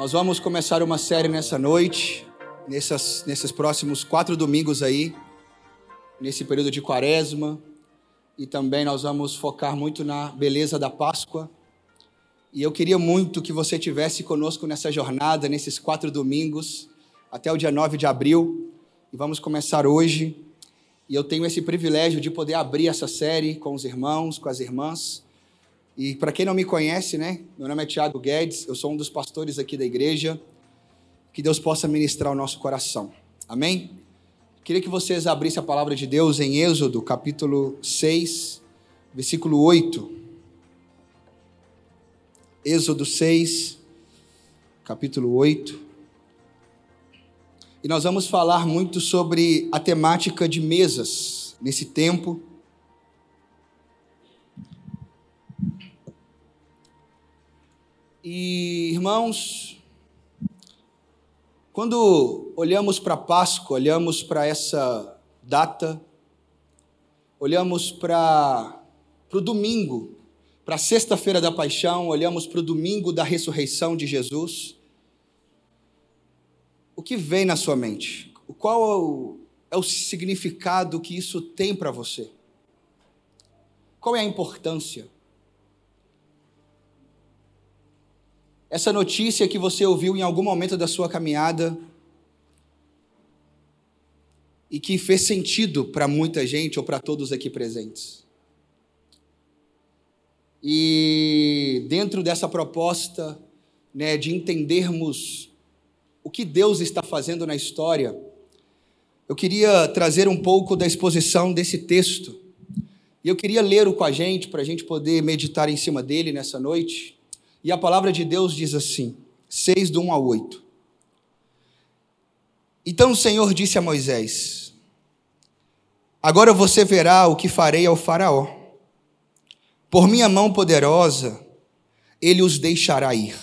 Nós vamos começar uma série nessa noite, nessas, nesses próximos quatro domingos aí, nesse período de quaresma, e também nós vamos focar muito na beleza da Páscoa. E eu queria muito que você tivesse conosco nessa jornada, nesses quatro domingos, até o dia 9 de abril, e vamos começar hoje. E eu tenho esse privilégio de poder abrir essa série com os irmãos, com as irmãs. E para quem não me conhece, né? Meu nome é Tiago Guedes, eu sou um dos pastores aqui da igreja. Que Deus possa ministrar o nosso coração. Amém? Queria que vocês abrissem a palavra de Deus em Êxodo, capítulo 6, versículo 8. Êxodo 6, capítulo 8. E nós vamos falar muito sobre a temática de mesas nesse tempo. E, irmãos, quando olhamos para Páscoa, olhamos para essa data, olhamos para o domingo, para a sexta-feira da paixão, olhamos para o domingo da ressurreição de Jesus, o que vem na sua mente? Qual é o, é o significado que isso tem para você? Qual é a importância? Essa notícia que você ouviu em algum momento da sua caminhada e que fez sentido para muita gente ou para todos aqui presentes. E dentro dessa proposta né, de entendermos o que Deus está fazendo na história, eu queria trazer um pouco da exposição desse texto. E eu queria ler-o com a gente, para a gente poder meditar em cima dele nessa noite. E a palavra de Deus diz assim, 6 do 1 ao 8. Então o Senhor disse a Moisés: Agora você verá o que farei ao Faraó. Por minha mão poderosa, ele os deixará ir.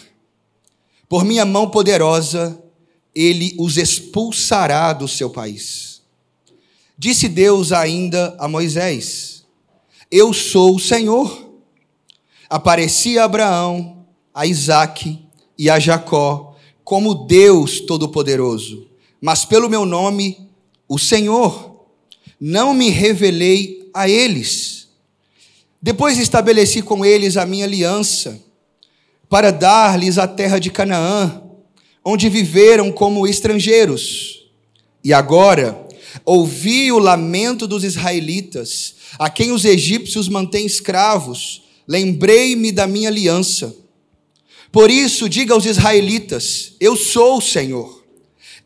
Por minha mão poderosa, ele os expulsará do seu país. Disse Deus ainda a Moisés: Eu sou o Senhor. Apareci a Abraão, a Isaac e a Jacó como Deus Todo-Poderoso, mas pelo meu nome, o Senhor, não me revelei a eles. Depois estabeleci com eles a minha aliança, para dar-lhes a terra de Canaã, onde viveram como estrangeiros. E agora, ouvi o lamento dos israelitas, a quem os egípcios mantêm escravos, lembrei-me da minha aliança por isso, diga aos israelitas: Eu sou o Senhor.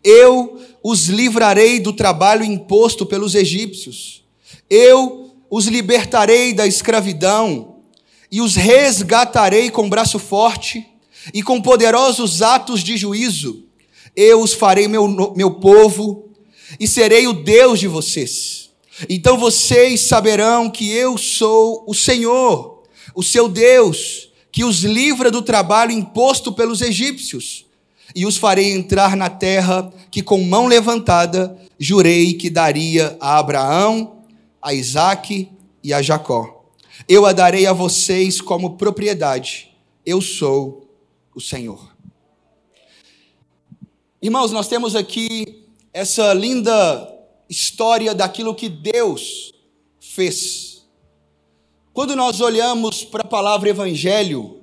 Eu os livrarei do trabalho imposto pelos egípcios. Eu os libertarei da escravidão e os resgatarei com braço forte e com poderosos atos de juízo. Eu os farei meu, meu povo e serei o Deus de vocês. Então vocês saberão que eu sou o Senhor, o seu Deus que os livra do trabalho imposto pelos egípcios, e os farei entrar na terra que com mão levantada jurei que daria a Abraão, a Isaque e a Jacó. Eu a darei a vocês como propriedade. Eu sou o Senhor. Irmãos, nós temos aqui essa linda história daquilo que Deus fez quando nós olhamos para a palavra evangelho,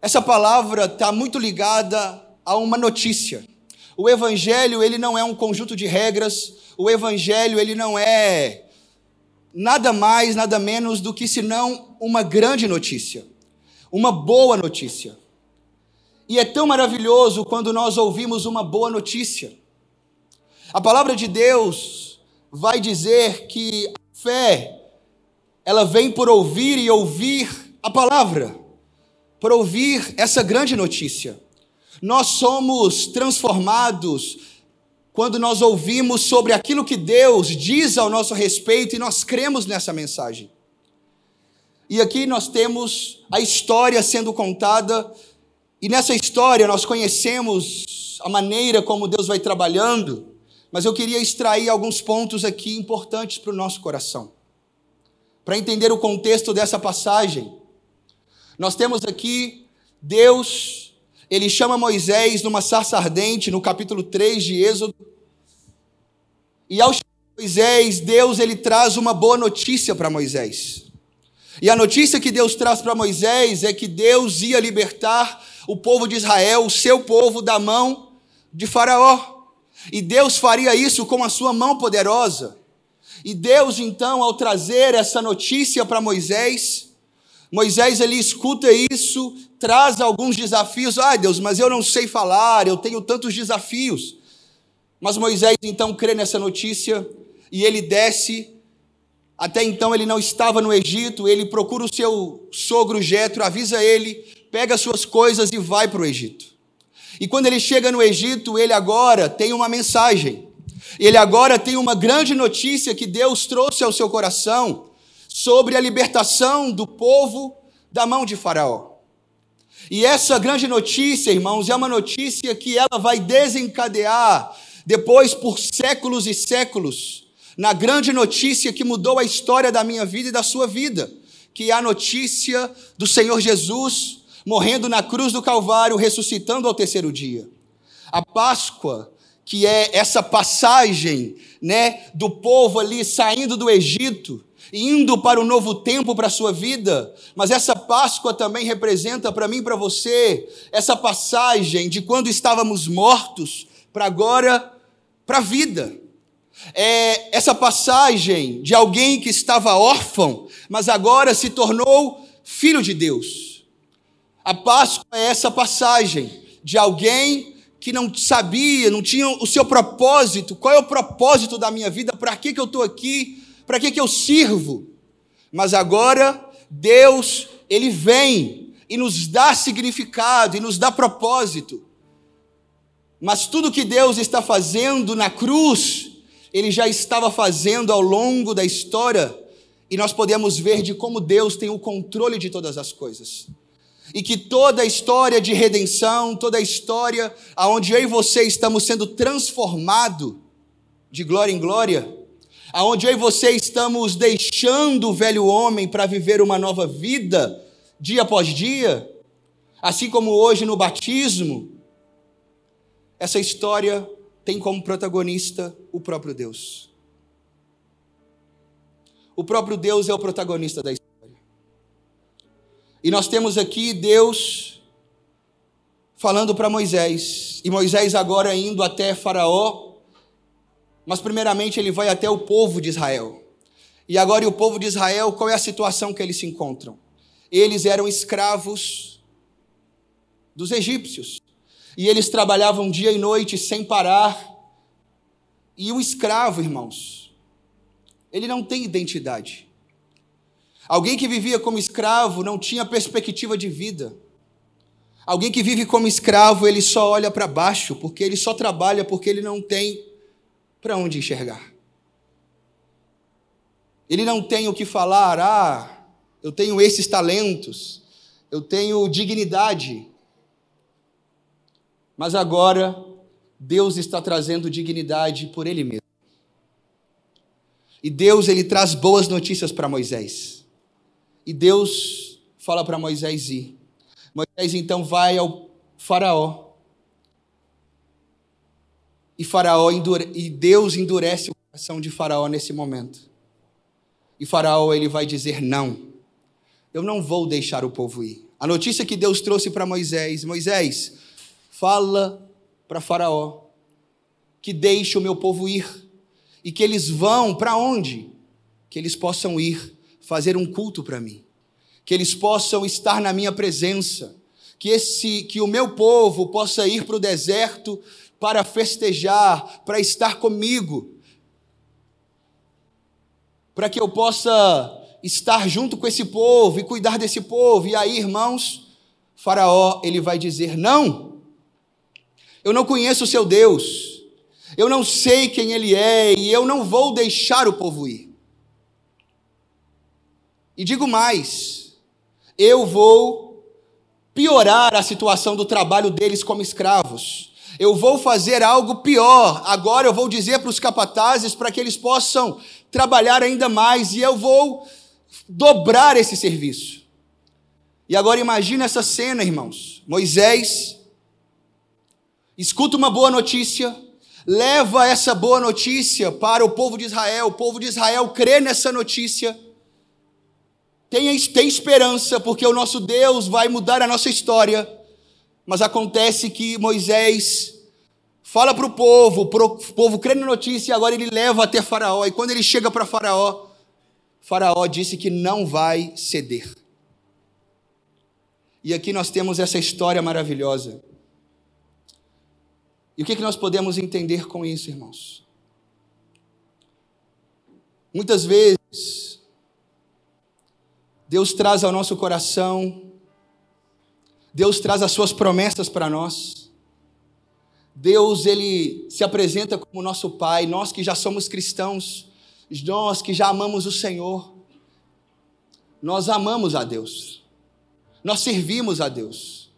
essa palavra está muito ligada a uma notícia. O evangelho, ele não é um conjunto de regras, o evangelho, ele não é nada mais, nada menos do que senão uma grande notícia, uma boa notícia. E é tão maravilhoso quando nós ouvimos uma boa notícia. A palavra de Deus vai dizer que a fé ela vem por ouvir e ouvir a palavra, por ouvir essa grande notícia. Nós somos transformados quando nós ouvimos sobre aquilo que Deus diz ao nosso respeito e nós cremos nessa mensagem. E aqui nós temos a história sendo contada, e nessa história nós conhecemos a maneira como Deus vai trabalhando, mas eu queria extrair alguns pontos aqui importantes para o nosso coração para entender o contexto dessa passagem. Nós temos aqui Deus ele chama Moisés numa sarça ardente, no capítulo 3 de Êxodo. E ao chamar Moisés, Deus ele traz uma boa notícia para Moisés. E a notícia que Deus traz para Moisés é que Deus ia libertar o povo de Israel, o seu povo, da mão de Faraó. E Deus faria isso com a sua mão poderosa. E Deus, então, ao trazer essa notícia para Moisés, Moisés ele escuta isso, traz alguns desafios. Ai, Deus, mas eu não sei falar, eu tenho tantos desafios. Mas Moisés então crê nessa notícia e ele desce. Até então ele não estava no Egito, ele procura o seu sogro Jetro, avisa ele, pega suas coisas e vai para o Egito. E quando ele chega no Egito, ele agora tem uma mensagem. Ele agora tem uma grande notícia que Deus trouxe ao seu coração sobre a libertação do povo da mão de Faraó. E essa grande notícia, irmãos, é uma notícia que ela vai desencadear depois por séculos e séculos na grande notícia que mudou a história da minha vida e da sua vida, que é a notícia do Senhor Jesus morrendo na cruz do Calvário, ressuscitando ao terceiro dia. A Páscoa, que é essa passagem, né, do povo ali saindo do Egito, indo para o novo tempo para a sua vida, mas essa Páscoa também representa para mim para você essa passagem de quando estávamos mortos para agora para a vida. É essa passagem de alguém que estava órfão, mas agora se tornou filho de Deus. A Páscoa é essa passagem de alguém que não sabia, não tinha o seu propósito. Qual é o propósito da minha vida? Para que, que eu estou aqui? Para que, que eu sirvo? Mas agora, Deus, Ele vem e nos dá significado e nos dá propósito. Mas tudo que Deus está fazendo na cruz, Ele já estava fazendo ao longo da história, e nós podemos ver de como Deus tem o controle de todas as coisas e que toda a história de redenção, toda a história aonde eu e você estamos sendo transformado de glória em glória, aonde eu e você estamos deixando o velho homem para viver uma nova vida dia após dia, assim como hoje no batismo, essa história tem como protagonista o próprio Deus. O próprio Deus é o protagonista da história. E nós temos aqui Deus falando para Moisés, e Moisés agora indo até Faraó, mas primeiramente ele vai até o povo de Israel. E agora e o povo de Israel, qual é a situação que eles se encontram? Eles eram escravos dos egípcios. E eles trabalhavam dia e noite sem parar. E o escravo, irmãos, ele não tem identidade. Alguém que vivia como escravo não tinha perspectiva de vida. Alguém que vive como escravo, ele só olha para baixo, porque ele só trabalha porque ele não tem para onde enxergar. Ele não tem o que falar, ah, eu tenho esses talentos, eu tenho dignidade. Mas agora, Deus está trazendo dignidade por Ele mesmo. E Deus, Ele traz boas notícias para Moisés. E Deus fala para Moisés ir. Moisés então vai ao Faraó. E Faraó endure... e Deus endurece o coração de Faraó nesse momento. E Faraó ele vai dizer não. Eu não vou deixar o povo ir. A notícia que Deus trouxe para Moisés, Moisés, fala para Faraó que deixe o meu povo ir e que eles vão para onde? Que eles possam ir fazer um culto para mim, que eles possam estar na minha presença, que esse que o meu povo possa ir para o deserto para festejar, para estar comigo, para que eu possa estar junto com esse povo e cuidar desse povo. E aí, irmãos, Faraó, ele vai dizer: "Não. Eu não conheço o seu Deus. Eu não sei quem ele é e eu não vou deixar o povo ir. E digo mais, eu vou piorar a situação do trabalho deles como escravos. Eu vou fazer algo pior. Agora eu vou dizer para os capatazes para que eles possam trabalhar ainda mais e eu vou dobrar esse serviço. E agora imagine essa cena, irmãos. Moisés escuta uma boa notícia, leva essa boa notícia para o povo de Israel, o povo de Israel crê nessa notícia, tem, tem esperança, porque o nosso Deus vai mudar a nossa história, mas acontece que Moisés fala para o povo, o povo crê na notícia e agora ele leva até Faraó, e quando ele chega para Faraó, Faraó disse que não vai ceder. E aqui nós temos essa história maravilhosa. E o que, que nós podemos entender com isso, irmãos? Muitas vezes, Deus traz ao nosso coração, Deus traz as suas promessas para nós. Deus, ele se apresenta como nosso Pai, nós que já somos cristãos, nós que já amamos o Senhor, nós amamos a Deus. Nós servimos a Deus.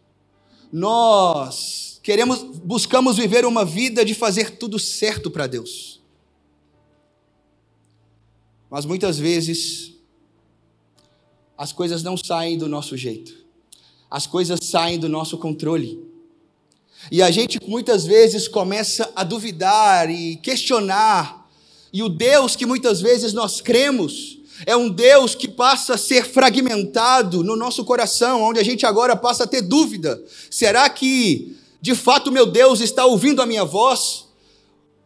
Nós queremos, buscamos viver uma vida de fazer tudo certo para Deus. Mas muitas vezes as coisas não saem do nosso jeito. As coisas saem do nosso controle. E a gente muitas vezes começa a duvidar e questionar. E o Deus que muitas vezes nós cremos, é um Deus que passa a ser fragmentado no nosso coração, onde a gente agora passa a ter dúvida: será que de fato meu Deus está ouvindo a minha voz?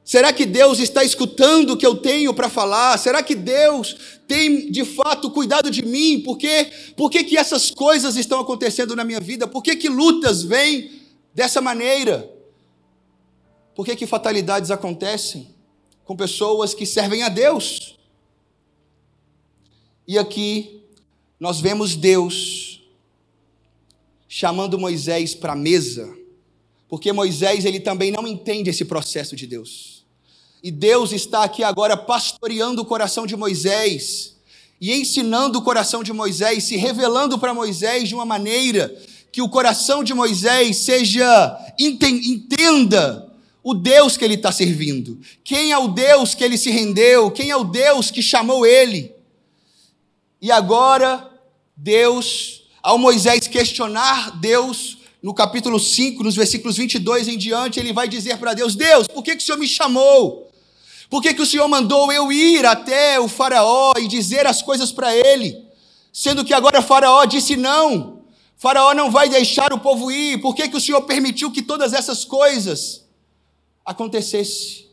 Será que Deus está escutando o que eu tenho para falar? Será que Deus tem de fato cuidado de mim? Por, quê? Por que, que essas coisas estão acontecendo na minha vida? Por que, que lutas vêm dessa maneira? Por que, que fatalidades acontecem com pessoas que servem a Deus? E aqui nós vemos Deus chamando Moisés para a mesa, porque Moisés ele também não entende esse processo de Deus. E Deus está aqui agora pastoreando o coração de Moisés e ensinando o coração de Moisés, se revelando para Moisés de uma maneira que o coração de Moisés seja entenda o Deus que ele está servindo, quem é o Deus que ele se rendeu, quem é o Deus que chamou ele. E agora, Deus, ao Moisés questionar Deus, no capítulo 5, nos versículos 22 em diante, ele vai dizer para Deus: Deus, por que, que o Senhor me chamou? Por que, que o Senhor mandou eu ir até o Faraó e dizer as coisas para ele? Sendo que agora Faraó disse não. Faraó não vai deixar o povo ir. Por que, que o Senhor permitiu que todas essas coisas acontecessem?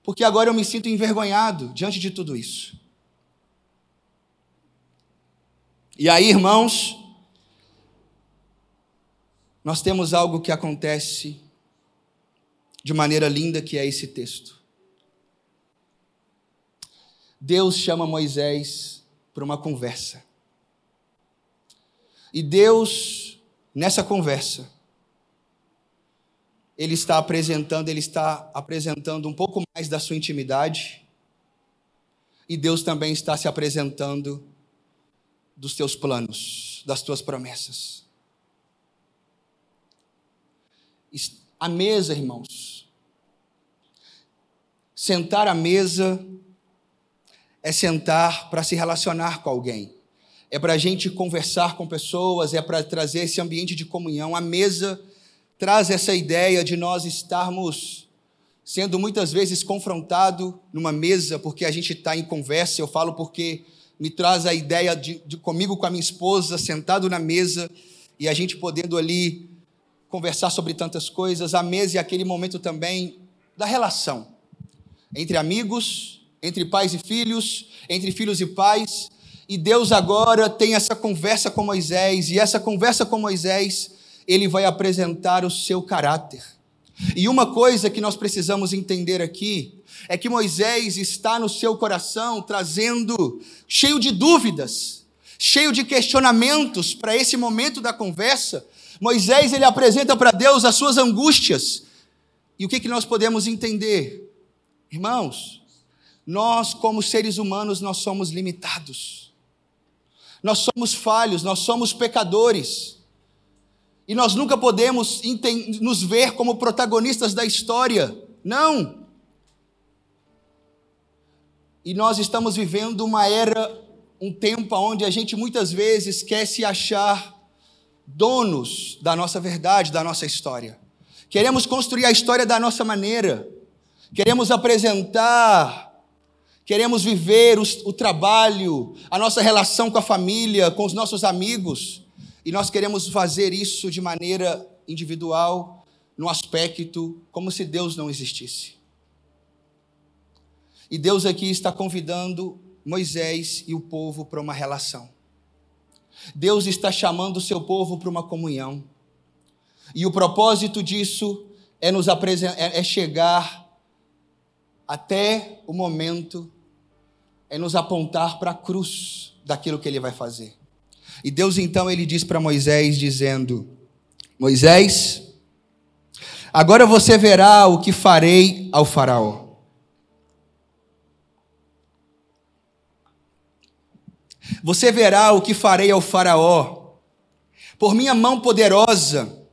Porque agora eu me sinto envergonhado diante de tudo isso. E aí, irmãos, nós temos algo que acontece de maneira linda, que é esse texto. Deus chama Moisés para uma conversa. E Deus, nessa conversa, ele está apresentando, ele está apresentando um pouco mais da sua intimidade. E Deus também está se apresentando dos teus planos, das tuas promessas. A mesa, irmãos. Sentar à mesa é sentar para se relacionar com alguém. É para a gente conversar com pessoas, é para trazer esse ambiente de comunhão. A mesa traz essa ideia de nós estarmos sendo muitas vezes confrontado numa mesa, porque a gente está em conversa. Eu falo porque me traz a ideia de, de comigo com a minha esposa, sentado na mesa e a gente podendo ali conversar sobre tantas coisas. A mesa é aquele momento também da relação entre amigos, entre pais e filhos, entre filhos e pais. E Deus agora tem essa conversa com Moisés, e essa conversa com Moisés, ele vai apresentar o seu caráter. E uma coisa que nós precisamos entender aqui é que Moisés está no seu coração trazendo, cheio de dúvidas, cheio de questionamentos para esse momento da conversa. Moisés ele apresenta para Deus as suas angústias. E o que, que nós podemos entender? Irmãos, nós, como seres humanos, nós somos limitados. Nós somos falhos, nós somos pecadores. E nós nunca podemos nos ver como protagonistas da história. Não. E nós estamos vivendo uma era, um tempo onde a gente muitas vezes quer se achar donos da nossa verdade, da nossa história. Queremos construir a história da nossa maneira. Queremos apresentar, queremos viver o, trabalho, a nossa relação com a família, com os nossos amigos. E nós queremos fazer isso de maneira individual, no aspecto como se Deus não existisse. E Deus aqui está convidando Moisés e o povo para uma relação. Deus está chamando o seu povo para uma comunhão. E o propósito disso é nos apresentar, é chegar até o momento, é nos apontar para a cruz daquilo que ele vai fazer. E Deus então ele diz para Moisés dizendo: Moisés, agora você verá o que farei ao faraó. Você verá o que farei ao Faraó. Por minha mão poderosa,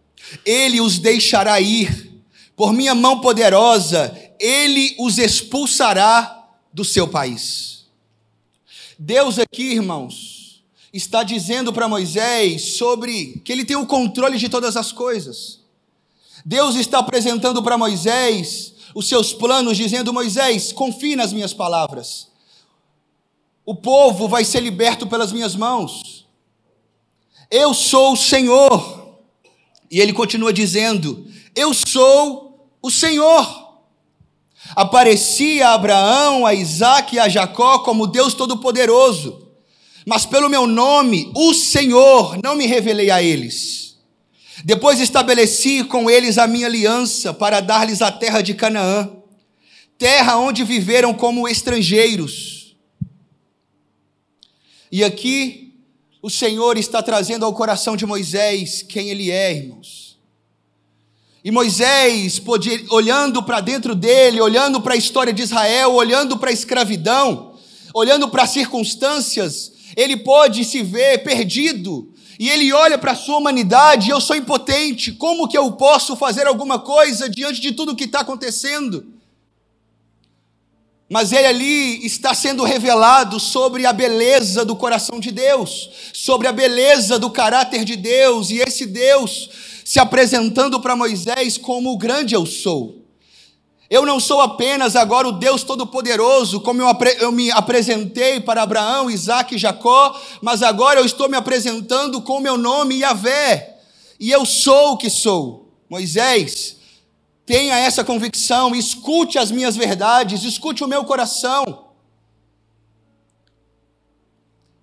ele os deixará ir. Por minha mão poderosa, ele os expulsará do seu país. Deus aqui, irmãos, está dizendo para Moisés sobre que ele tem o controle de todas as coisas. Deus está apresentando para Moisés os seus planos, dizendo: Moisés, confie nas minhas palavras. O povo vai ser liberto pelas minhas mãos. Eu sou o Senhor. E ele continua dizendo: Eu sou o Senhor. Apareci a Abraão, a Isaac e a Jacó como Deus Todo-Poderoso, mas pelo meu nome, o Senhor, não me revelei a eles. Depois estabeleci com eles a minha aliança para dar-lhes a terra de Canaã, terra onde viveram como estrangeiros e aqui o Senhor está trazendo ao coração de Moisés quem ele é, irmãos. E Moisés, podia, olhando para dentro dele, olhando para a história de Israel, olhando para a escravidão, olhando para as circunstâncias, ele pode se ver perdido. E ele olha para a sua humanidade, eu sou impotente, como que eu posso fazer alguma coisa diante de tudo que está acontecendo? Mas ele ali está sendo revelado sobre a beleza do coração de Deus, sobre a beleza do caráter de Deus, e esse Deus se apresentando para Moisés como o grande eu sou. Eu não sou apenas agora o Deus Todo-Poderoso, como eu, eu, me apresentei para Abraão, Isaac e Jacó, mas agora eu estou me apresentando com o meu nome Yahvé, e eu sou o que sou. Moisés, Tenha essa convicção, escute as minhas verdades, escute o meu coração.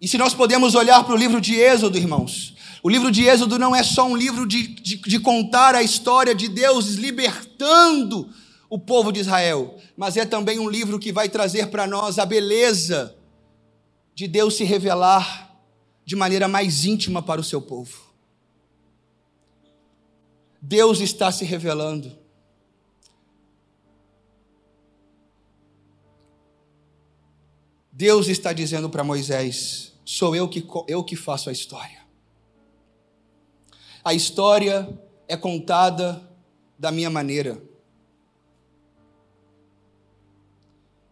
E se nós podemos olhar para o livro de Êxodo, irmãos, o livro de Êxodo não é só um livro de, de, de, contar a história de Deus libertando o povo de Israel, mas é também um livro que vai trazer para nós a beleza de Deus se revelar de maneira mais íntima para o seu povo. Deus está se revelando. Deus está dizendo para Moisés: sou eu que, eu que faço a história. A história é contada da minha maneira.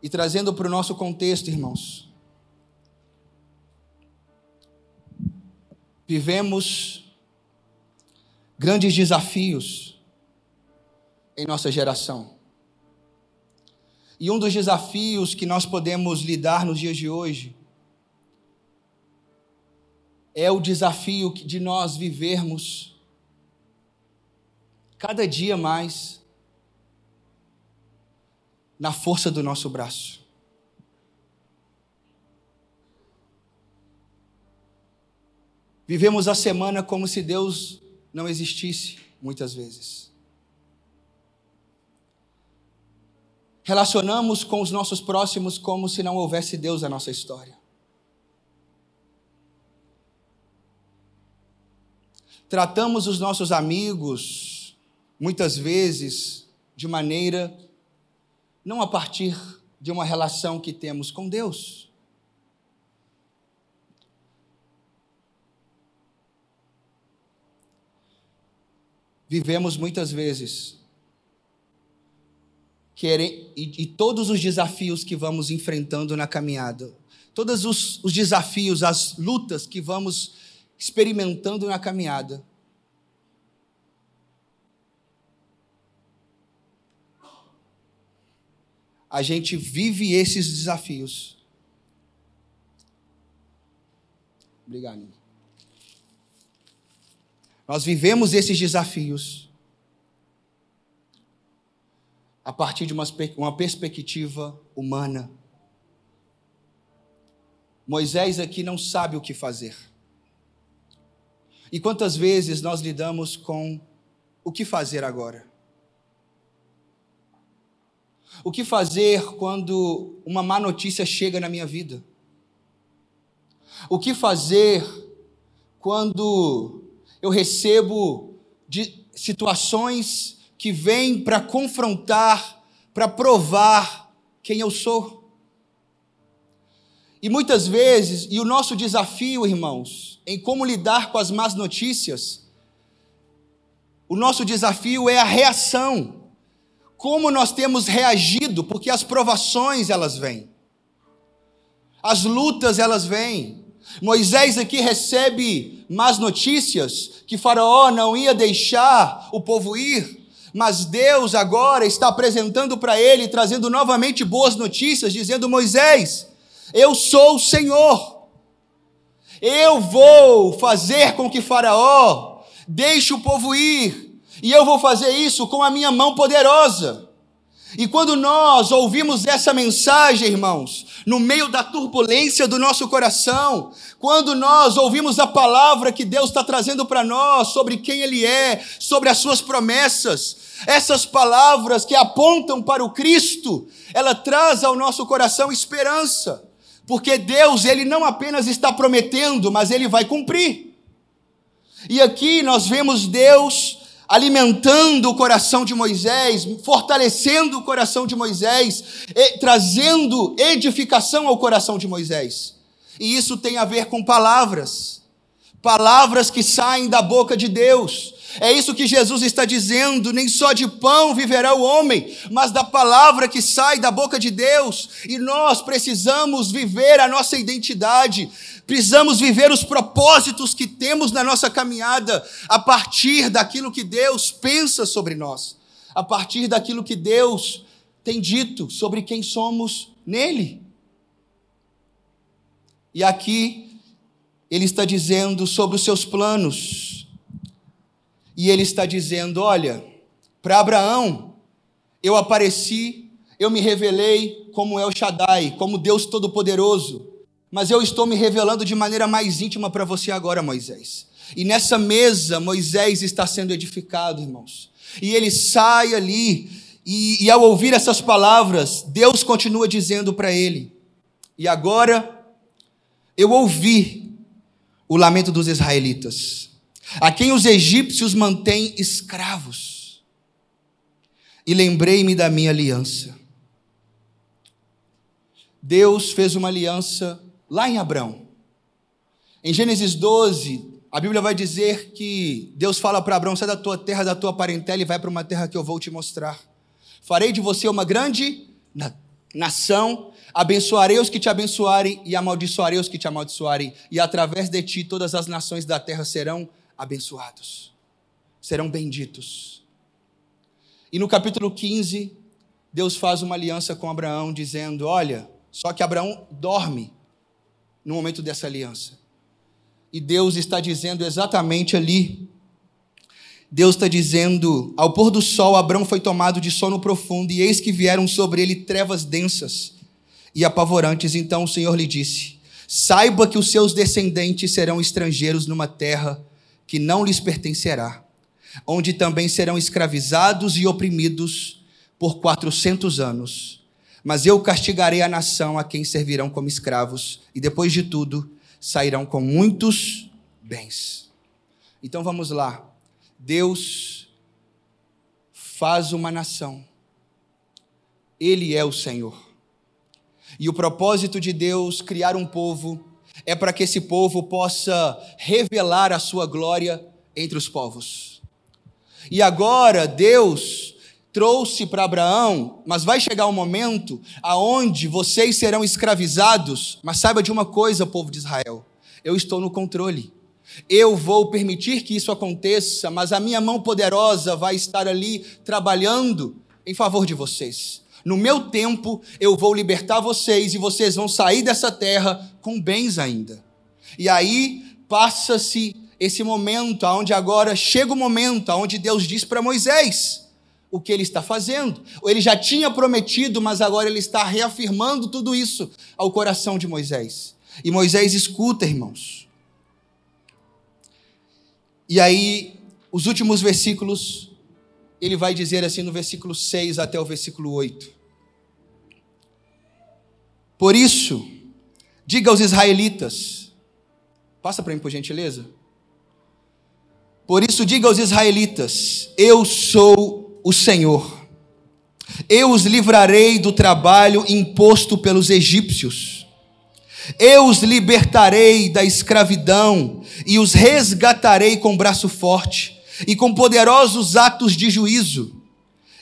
E trazendo para o nosso contexto, irmãos, vivemos grandes desafios em nossa geração. E um dos desafios que nós podemos lidar nos dias de hoje é o desafio de nós vivermos cada dia mais na força do nosso braço. Vivemos a semana como se Deus não existisse, muitas vezes. relacionamos com os nossos próximos como se não houvesse Deus na nossa história. Tratamos os nossos amigos, muitas vezes, de maneira não a partir de uma relação que temos com Deus. Vivemos muitas vezes querem, e, e, todos os desafios que vamos enfrentando na caminhada, todos os, os desafios, as lutas que vamos experimentando na caminhada. A gente vive esses desafios. Obrigado. Amigo. Nós vivemos esses desafios a partir de uma, uma perspectiva humana. Moisés aqui não sabe o que fazer. E quantas vezes nós lidamos com o que fazer agora? O que fazer quando uma má notícia chega na minha vida? O que fazer quando eu recebo de situações que vêm para confrontar, para provar quem eu sou? E muitas vezes, e o nosso desafio, irmãos, em como lidar com as más notícias, o nosso desafio é a reação. Como nós temos reagido, porque as provações elas vêm. As lutas elas vêm. Moisés aqui recebe más notícias que Faraó não ia deixar o povo ir, mas Deus agora está apresentando para ele, trazendo novamente boas notícias, dizendo: Moisés, eu sou o Senhor. Eu vou fazer com que Faraó deixe o povo ir, e eu vou fazer isso com a minha mão poderosa. E quando nós ouvimos essa mensagem, irmãos, no meio da turbulência do nosso coração, quando nós ouvimos a palavra que Deus está trazendo para nós sobre quem Ele é, sobre as Suas promessas, essas palavras que apontam para o Cristo, ela traz ao nosso coração esperança. Porque Deus, ele não apenas está prometendo, mas ele vai cumprir. E aqui nós vemos Deus alimentando o coração de Moisés, fortalecendo o coração de Moisés, trazendo edificação ao coração de Moisés. E isso tem a ver com palavras, palavras que saem da boca de Deus, é isso que Jesus está dizendo: nem só de pão viverá o homem, mas da palavra que sai da boca de Deus. E nós precisamos viver a nossa identidade, precisamos viver os propósitos que temos na nossa caminhada a partir daquilo que Deus pensa sobre nós, a partir daquilo que Deus tem dito sobre quem somos nele. E aqui ele está dizendo sobre os seus planos e ele está dizendo: Olha, para Abraão, eu apareci, eu me revelei como El Shaddai, como Deus Todo-Poderoso, mas eu estou me revelando de maneira mais íntima para você agora, Moisés. E nessa mesa, Moisés está sendo edificado, irmãos. E ele sai ali, e, e ao ouvir essas palavras, Deus continua dizendo para ele: E agora eu ouvi o lamento dos israelitas a quem os egípcios mantêm escravos. E lembrei-me da minha aliança. Deus fez uma aliança lá em Abraão. Em Gênesis 12, a Bíblia vai dizer que Deus fala para Abraão: sai da tua terra, da tua parentela e vai para uma terra que eu vou te mostrar. Farei de você uma grande nação, abençoarei os que te abençoarem e amaldiçoarei os que te amaldiçoarem, e através de ti todas as nações da terra serão abençoados, serão benditos. E no capítulo 15, Deus faz uma aliança com Abraão, dizendo: Olha, só que Abraão dorme no momento dessa aliança. E Deus está dizendo exatamente ali. Deus está dizendo: Ao pôr do sol, Abraão foi tomado de sono profundo, e eis que vieram sobre ele trevas densas e apavorantes. Então o Senhor lhe disse: Saiba que os seus descendentes serão estrangeiros numa terra que não lhes pertencerá, onde também serão escravizados e oprimidos por quatrocentos anos. Mas eu castigarei a nação a quem servirão como escravos, e depois de tudo sairão com muitos bens. Então vamos lá. Deus faz uma nação. Ele é o Senhor. E o propósito de Deus criar um povo é para que esse povo possa revelar a sua glória entre os povos. E agora Deus trouxe para Abraão, mas vai chegar um momento aonde vocês serão escravizados, mas saiba de uma coisa, povo de Israel, eu estou no controle. Eu vou permitir que isso aconteça, mas a minha mão poderosa vai estar ali trabalhando em favor de vocês. No meu tempo eu vou libertar vocês e vocês vão sair dessa terra com bens ainda. E aí passa-se esse momento, onde agora chega o momento onde Deus diz para Moisés o que ele está fazendo. Ele já tinha prometido, mas agora ele está reafirmando tudo isso ao coração de Moisés. E Moisés escuta, irmãos. E aí, os últimos versículos, ele vai dizer assim no versículo 6 até o versículo 8. Por isso, diga aos israelitas, passa para mim por gentileza. Por isso, diga aos israelitas: Eu sou o Senhor. Eu os livrarei do trabalho imposto pelos egípcios. Eu os libertarei da escravidão e os resgatarei com braço forte e com poderosos atos de juízo.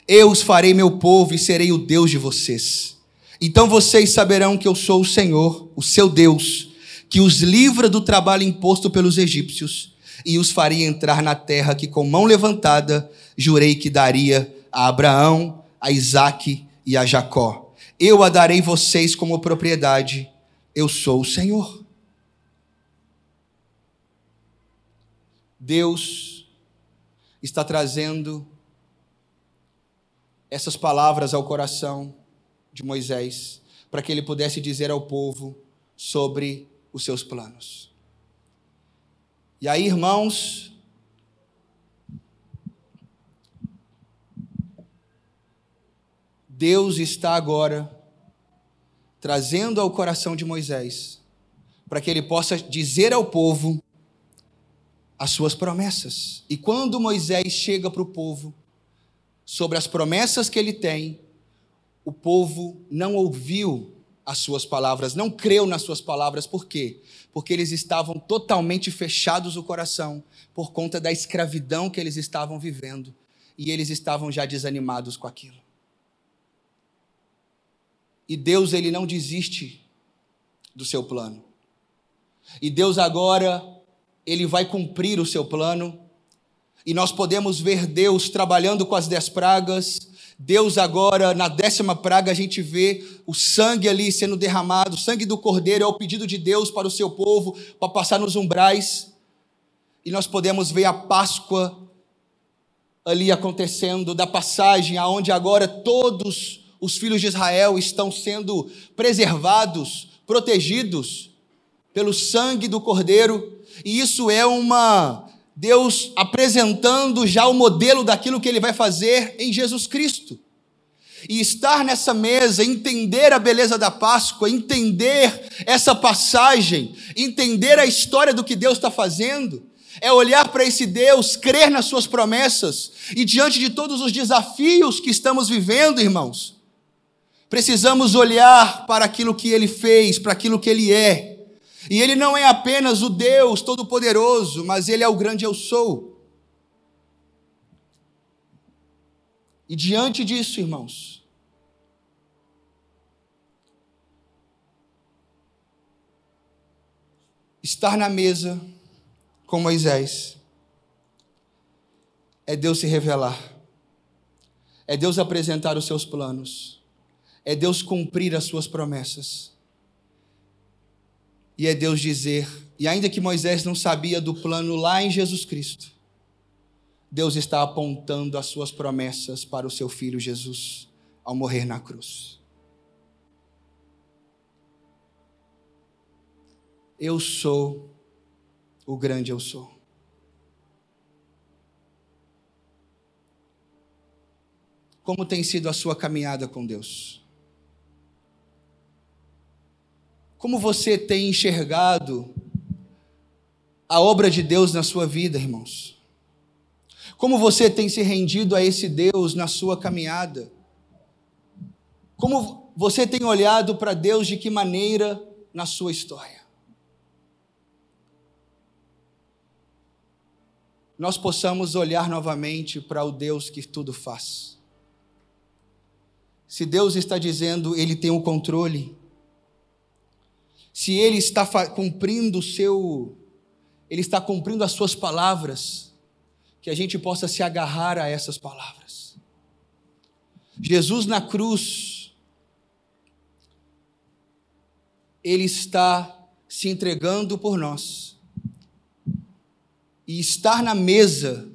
Eu os farei meu povo e serei o Deus de vocês. Então vocês saberão que eu sou o Senhor, o seu Deus, que os livra do trabalho imposto pelos egípcios e os faria entrar na terra que com mão levantada jurei que daria a Abraão, a Isaque e a Jacó. Eu a darei vocês como propriedade. Eu sou o Senhor. Deus está trazendo essas palavras ao coração de Moisés, para que ele pudesse dizer ao povo sobre os seus planos. E aí, irmãos, Deus está agora trazendo ao coração de Moisés para que ele possa dizer ao povo as suas promessas. E quando Moisés chega para o povo sobre as promessas que ele tem, o povo não ouviu as suas palavras, não creu nas suas palavras, por quê? Porque eles estavam totalmente fechados o coração por conta da escravidão que eles estavam vivendo e eles estavam já desanimados com aquilo. E Deus, ele não desiste do seu plano. E Deus agora, ele vai cumprir o seu plano. E nós podemos ver Deus trabalhando com as dez pragas, Deus agora, na décima praga, a gente vê o sangue ali sendo derramado, o sangue do cordeiro é o pedido de Deus para o seu povo, para passar nos umbrais. E nós podemos ver a Páscoa ali acontecendo, da passagem aonde agora todos os filhos de Israel estão sendo preservados, protegidos pelo sangue do cordeiro. E isso é uma Deus apresentando já o modelo daquilo que ele vai fazer em Jesus Cristo. E estar nessa mesa, entender a beleza da Páscoa, entender essa passagem, entender a história do que Deus está fazendo, é olhar para esse Deus, crer nas suas promessas e diante de todos os desafios que estamos vivendo, irmãos, precisamos olhar para aquilo que ele fez, para aquilo que ele é e ele não é apenas o Deus Todo-Poderoso, mas ele é o grande eu sou. E diante disso, irmãos, estar na mesa com Moisés é Deus se revelar, é Deus apresentar os seus planos, é Deus cumprir as suas promessas. E é Deus dizer, e ainda que Moisés não sabia do plano lá em Jesus Cristo, Deus está apontando as suas promessas para o seu filho Jesus ao morrer na cruz. Eu sou o grande eu sou. Como tem sido a sua caminhada com Deus? Como você tem enxergado a obra de Deus na sua vida, irmãos? Como você tem se rendido a esse Deus na sua caminhada? Como você tem olhado para Deus de que maneira na sua história? Nós possamos olhar novamente para o Deus que tudo faz. Se Deus está dizendo, Ele tem o controle, se ele está cumprindo o seu, ele está cumprindo as suas palavras, que a gente possa se agarrar a essas palavras. Jesus na cruz, ele está se entregando por nós. E estar na mesa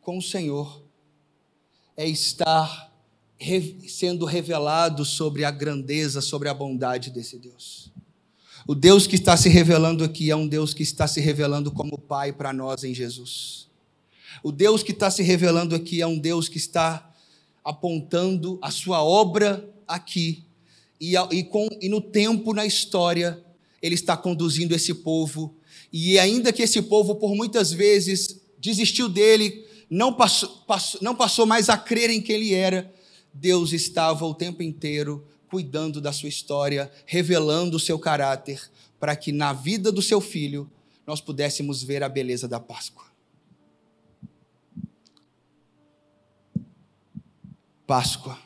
com o Senhor é estar sendo revelado sobre a grandeza, sobre a bondade desse Deus. O Deus que está se revelando aqui é um Deus que está se revelando como Pai para nós em Jesus. O Deus que está se revelando aqui é um Deus que está apontando a sua obra aqui. E, e, com, e no tempo, na história, ele está conduzindo esse povo. E ainda que esse povo, por muitas vezes, desistiu dele, não passou, passou, não passou mais a crer em quem ele era, Deus estava o tempo inteiro cuidando da sua história, revelando o seu caráter, para que na vida do seu filho nós pudéssemos ver a beleza da Páscoa. Páscoa,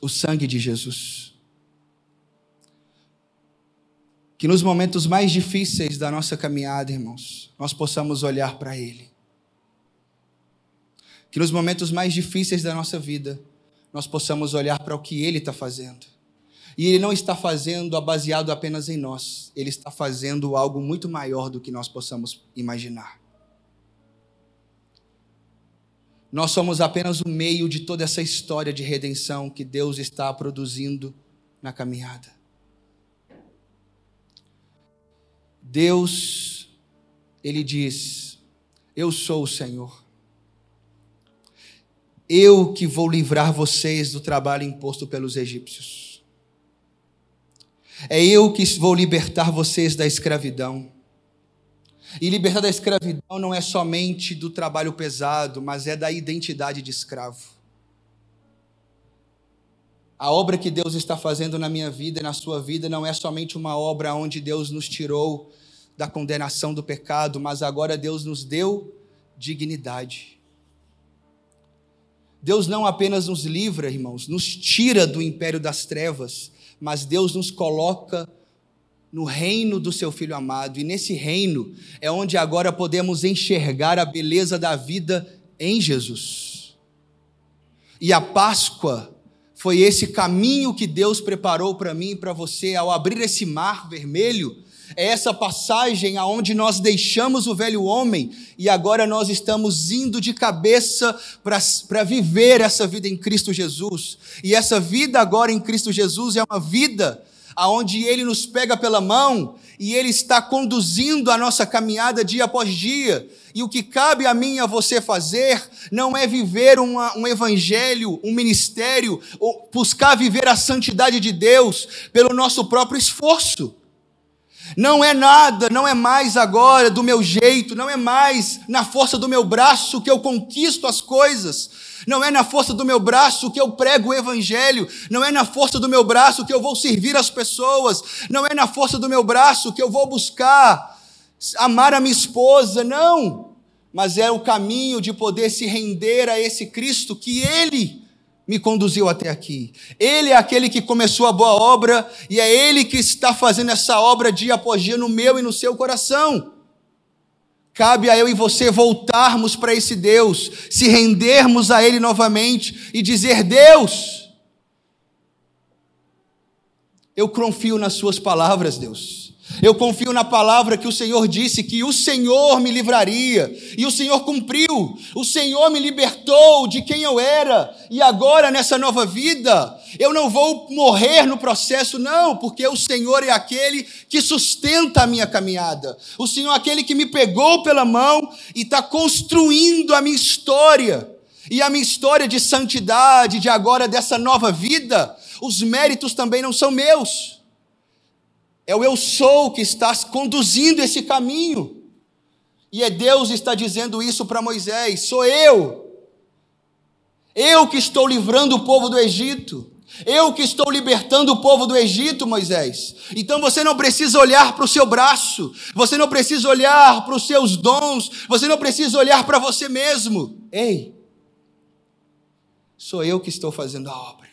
o sangue de Jesus. Que nos momentos mais difíceis da nossa caminhada, irmãos, nós possamos olhar para Ele. Que nos momentos mais difíceis da nossa vida, nós possamos olhar para o que Ele está fazendo. E Ele não está fazendo baseado apenas em nós, Ele está fazendo algo muito maior do que nós possamos imaginar. Nós somos apenas o meio de toda essa história de redenção que Deus está produzindo na caminhada. Deus, Ele diz: Eu sou o Senhor. Eu que vou livrar vocês do trabalho imposto pelos egípcios. É eu que vou libertar vocês da escravidão. E libertar da escravidão não é somente do trabalho pesado, mas é da identidade de escravo. A obra que Deus está fazendo na minha vida e na sua vida não é somente uma obra onde Deus nos tirou da condenação do pecado, mas agora Deus nos deu dignidade. Deus não apenas nos livra, irmãos, nos tira do império das trevas, mas Deus nos coloca no reino do seu filho amado. E nesse reino é onde agora podemos enxergar a beleza da vida em Jesus. E a Páscoa foi esse caminho que Deus preparou para mim e para você ao abrir esse mar vermelho. É essa passagem aonde nós deixamos o velho homem e agora nós estamos indo de cabeça para viver essa vida em Cristo Jesus. E essa vida agora em Cristo Jesus é uma vida aonde ele nos pega pela mão e ele está conduzindo a nossa caminhada dia após dia. E o que cabe a mim e a você fazer não é viver uma, um evangelho, um ministério, ou buscar viver a santidade de Deus pelo nosso próprio esforço. Não é nada, não é mais agora do meu jeito, não é mais na força do meu braço que eu conquisto as coisas, não é na força do meu braço que eu prego o evangelho, não é na força do meu braço que eu vou servir as pessoas, não é na força do meu braço que eu vou buscar amar a minha esposa, não. Mas é o caminho de poder se render a esse Cristo que ele me conduziu até aqui. Ele é aquele que começou a boa obra e é ele que está fazendo essa obra dia após dia no meu e no seu coração. Cabe a eu e você voltarmos para esse Deus, se rendermos a Ele novamente e dizer: Deus, eu confio nas Suas palavras, Deus. Eu confio na palavra que o Senhor disse que o Senhor me livraria, e o Senhor cumpriu. O Senhor me libertou de quem eu era, e agora nessa nova vida, eu não vou morrer no processo, não, porque o Senhor é aquele que sustenta a minha caminhada. O Senhor é aquele que me pegou pela mão e está construindo a minha história. E a minha história de santidade, de agora dessa nova vida, os méritos também não são meus é o eu sou que está conduzindo esse caminho. E é Deus que está dizendo isso para Moisés: sou eu. Eu que estou livrando o povo do Egito. Eu que estou libertando o povo do Egito, Moisés. Então você não precisa olhar para o seu braço, você não precisa olhar para os seus dons, você não precisa olhar para você mesmo. Ei, sou eu que estou fazendo a obra,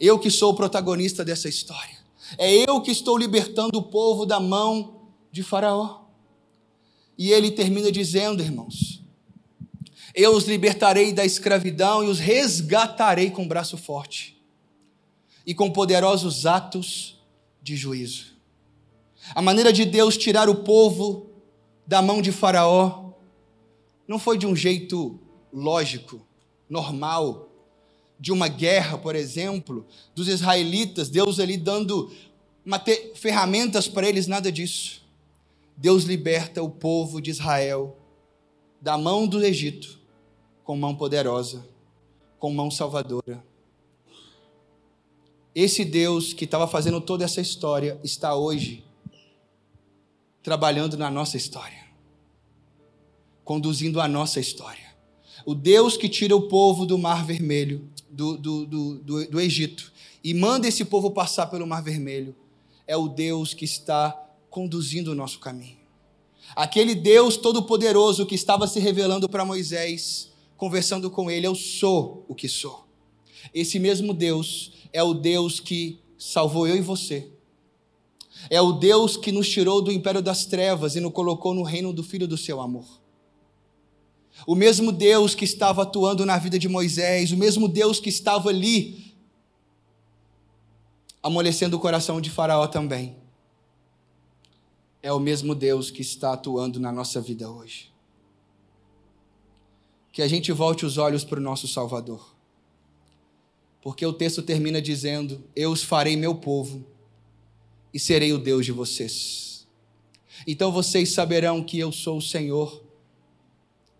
eu que sou o protagonista dessa história. É eu que estou libertando o povo da mão de Faraó. E ele termina dizendo, irmãos: Eu os libertarei da escravidão e os resgatarei com braço forte e com poderosos atos de juízo. A maneira de Deus tirar o povo da mão de Faraó não foi de um jeito lógico, normal, de uma guerra, por exemplo, dos israelitas, Deus ali dando ferramentas para eles, nada disso. Deus liberta o povo de Israel da mão do Egito com mão poderosa, com mão salvadora. Esse Deus que estava fazendo toda essa história está hoje trabalhando na nossa história, conduzindo a nossa história. O Deus que tira o povo do Mar Vermelho, do, do, do, do, Egito, e manda esse povo passar pelo Mar Vermelho, é o Deus que está conduzindo o nosso caminho. Aquele Deus todo-poderoso que estava se revelando para Moisés, conversando com ele, eu sou o que sou. Esse mesmo Deus é o Deus que salvou eu e você. É o Deus que nos tirou do império das trevas e nos colocou no reino do Filho do seu amor. O mesmo Deus que estava atuando na vida de Moisés, o mesmo Deus que estava ali amolecendo o coração de Faraó também. É o mesmo Deus que está atuando na nossa vida hoje. Que a gente volte os olhos para o nosso Salvador. Porque o texto termina dizendo: Eu os farei meu povo e serei o Deus de vocês. Então vocês saberão que eu sou o Senhor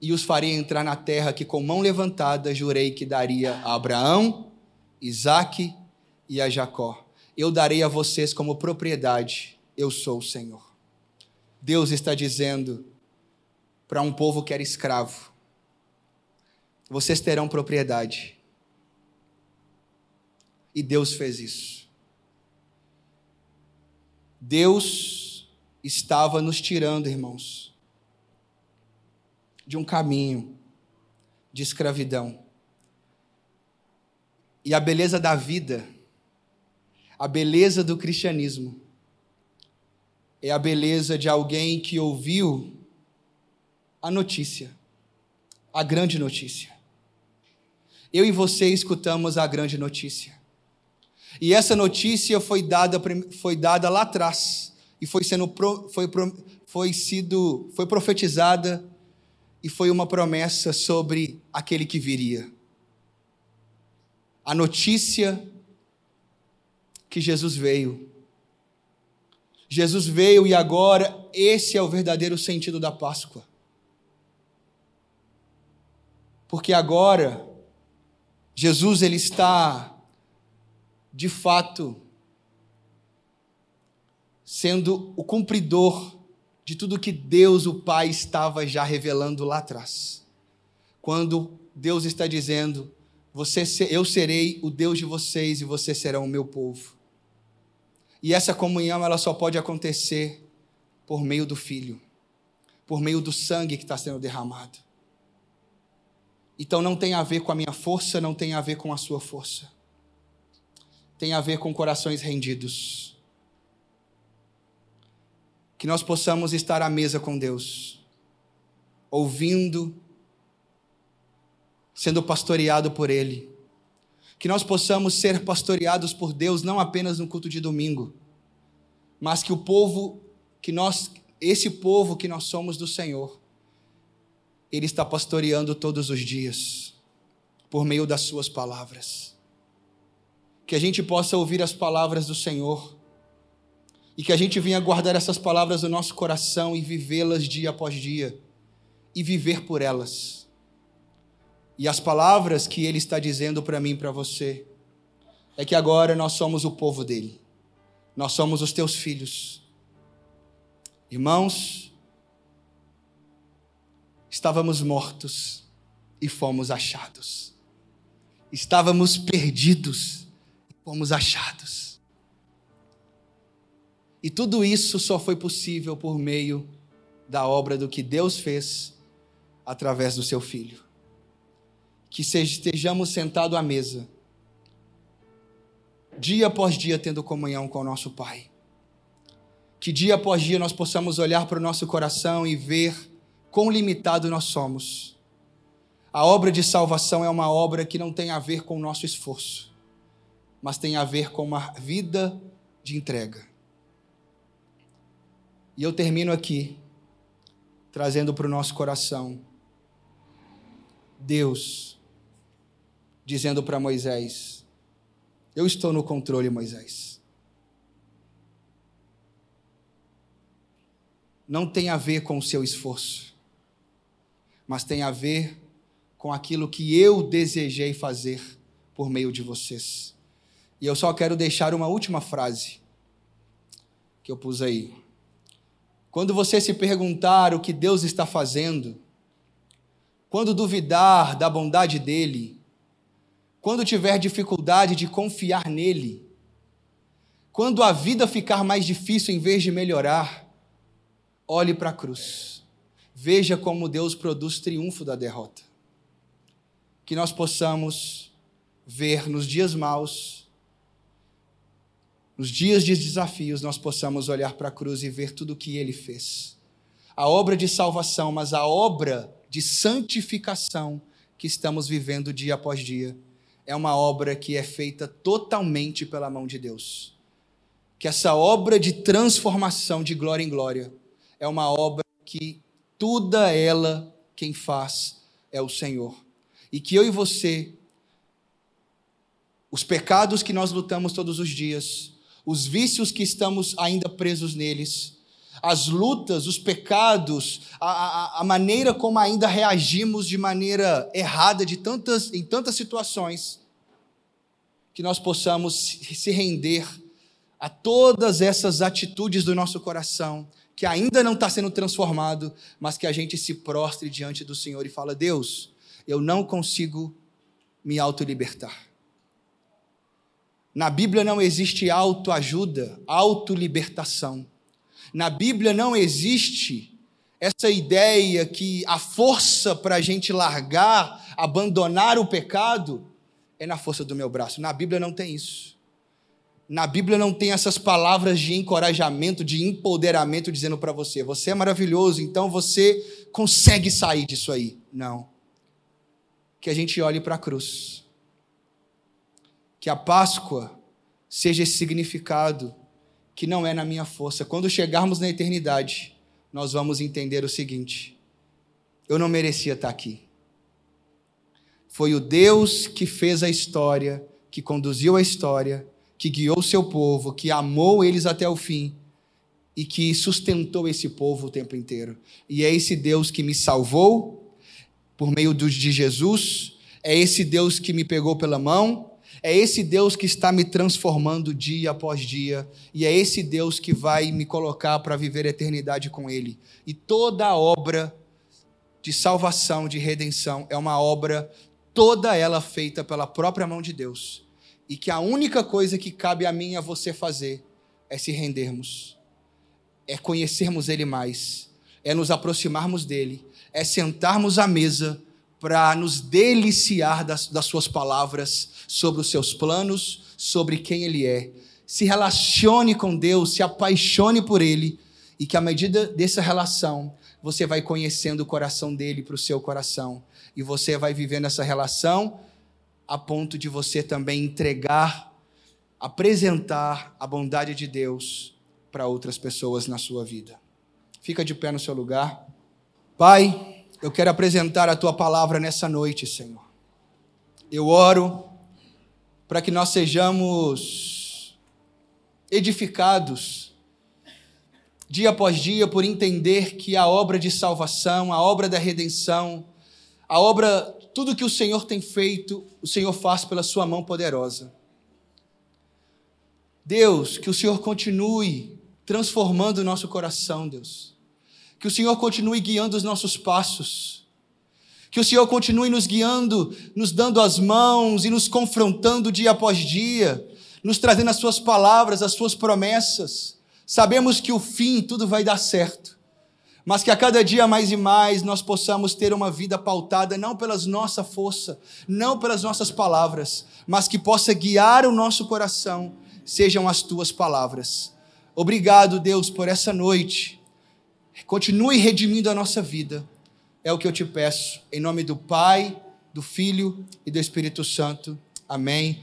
e os farei entrar na terra que com mão levantada jurei que daria a Abraão, Isaque e a Jacó eu darei a vocês como propriedade, eu sou o Senhor. Deus está dizendo para um povo que era escravo: vocês terão propriedade. E Deus fez isso. Deus estava nos tirando, irmãos, de um caminho de escravidão. E a beleza da vida a beleza do cristianismo é a beleza de alguém que ouviu a notícia, a grande notícia. Eu e você escutamos a grande notícia. E essa notícia foi dada, foi dada lá atrás e foi sendo foi, foi sido foi profetizada e foi uma promessa sobre aquele que viria. A notícia que Jesus veio. Jesus veio e agora esse é o verdadeiro sentido da Páscoa. Porque agora Jesus ele está de fato sendo o cumpridor de tudo que Deus o Pai estava já revelando lá atrás. Quando Deus está dizendo: você, eu serei o Deus de vocês e vocês serão o meu povo. E essa comunhão ela só pode acontecer por meio do Filho, por meio do sangue que está sendo derramado. Então não tem a ver com a minha força, não tem a ver com a sua força. Tem a ver com corações rendidos. Que nós possamos estar à mesa com Deus, ouvindo, sendo pastoreado por Ele que nós possamos ser pastoreados por Deus não apenas no culto de domingo, mas que o povo que nós, esse povo que nós somos do Senhor, ele está pastoreando todos os dias por meio das suas palavras. Que a gente possa ouvir as palavras do Senhor e que a gente venha guardar essas palavras no nosso coração e vivê-las dia após dia e viver por elas e as palavras que ele está dizendo para mim e para você é que agora nós somos o povo dele. Nós somos os teus filhos. Irmãos, estávamos mortos e fomos achados. Estávamos perdidos e fomos achados. E tudo isso só foi possível por meio da obra do que Deus fez através do seu filho que estejamos sentados à mesa, dia após dia tendo comunhão com o nosso Pai. Que dia após dia nós possamos olhar para o nosso coração e ver quão limitado nós somos. A obra de salvação é uma obra que não tem a ver com o nosso esforço, mas tem a ver com uma vida de entrega. E eu termino aqui, trazendo para o nosso coração, Deus dizendo para Moisés: Eu estou no controle, Moisés. Não tem a ver com o seu esforço, mas tem a ver com aquilo que eu desejei fazer por meio de vocês. E eu só quero deixar uma última frase que eu pus aí. Quando você se perguntar o que Deus está fazendo, quando duvidar da bondade dele, quando tiver dificuldade de confiar nele, quando a vida ficar mais difícil em vez de melhorar, olhe para a cruz. Veja como Deus produz triunfo da derrota. Que nós possamos ver nos dias maus nos dias de desafios, nós possamos olhar para a cruz e ver tudo o que ele fez. A obra de salvação, mas a obra de santificação que estamos vivendo dia após dia, é uma obra que é feita totalmente pela mão de Deus. Que essa obra de transformação de glória em glória é uma obra que toda ela quem faz é o Senhor. E que eu e você, os pecados que nós lutamos todos os dias, os vícios que estamos ainda presos neles, as lutas, os pecados, a, a, a, maneira como ainda reagimos de maneira errada de tantas, em tantas situações, que nós possamos se render a todas essas atitudes do nosso coração, que ainda não está sendo transformado, mas que a gente se prostre diante do Senhor e fala: Deus, eu não consigo me autolibertar. Na Bíblia não existe autoajuda, autolibertação. Na Bíblia não existe essa ideia que a força para a gente largar, abandonar o pecado, é na força do meu braço. Na Bíblia não tem isso. Na Bíblia não tem essas palavras de encorajamento, de empoderamento, dizendo para você: você é maravilhoso, então você consegue sair disso aí. Não. Que a gente olhe para a cruz que a Páscoa seja esse significado que não é na minha força. Quando chegarmos na eternidade, nós vamos entender o seguinte: eu não merecia estar aqui. Foi o Deus que fez a história, que conduziu a história, que guiou o seu povo, que amou eles até o fim e que sustentou esse povo o tempo inteiro. E é esse Deus que me salvou por meio de Jesus, é esse Deus que me pegou pela mão, é esse Deus que está me transformando dia após dia, e é esse Deus que vai me colocar para viver a eternidade com Ele. E toda obra de salvação, de redenção, é uma obra, toda ela feita pela própria mão de Deus. E que a única coisa que cabe a mim e a você fazer é se rendermos, é conhecermos Ele mais, é nos aproximarmos dEle, é sentarmos à mesa para nos deliciar das, das suas palavras, sobre os seus planos, sobre quem Ele é. Se relacione com Deus, se apaixone por Ele, e que à medida dessa relação, você vai conhecendo o coração dele para o seu coração, e você vai vivendo essa relação a ponto de você também entregar, apresentar a bondade de Deus para outras pessoas na sua vida. Fica de pé no seu lugar. Pai, eu quero apresentar a tua palavra nessa noite, Senhor. Eu oro para que nós sejamos edificados dia após dia por entender que a obra de salvação, a obra da redenção, a obra, tudo que o Senhor tem feito, o Senhor faz pela sua mão poderosa. Deus, que o Senhor continue transformando o nosso coração, Deus que o Senhor continue guiando os nossos passos. Que o Senhor continue nos guiando, nos dando as mãos e nos confrontando dia após dia, nos trazendo as Suas palavras, as Suas promessas. Sabemos que o fim tudo vai dar certo, mas que a cada dia mais e mais nós possamos ter uma vida pautada não pelas nossa força, não pelas nossas palavras, mas que possa guiar o nosso coração, sejam as Tuas palavras. Obrigado, Deus, por essa noite. Continue redimindo a nossa vida. É o que eu te peço. Em nome do Pai, do Filho e do Espírito Santo. Amém.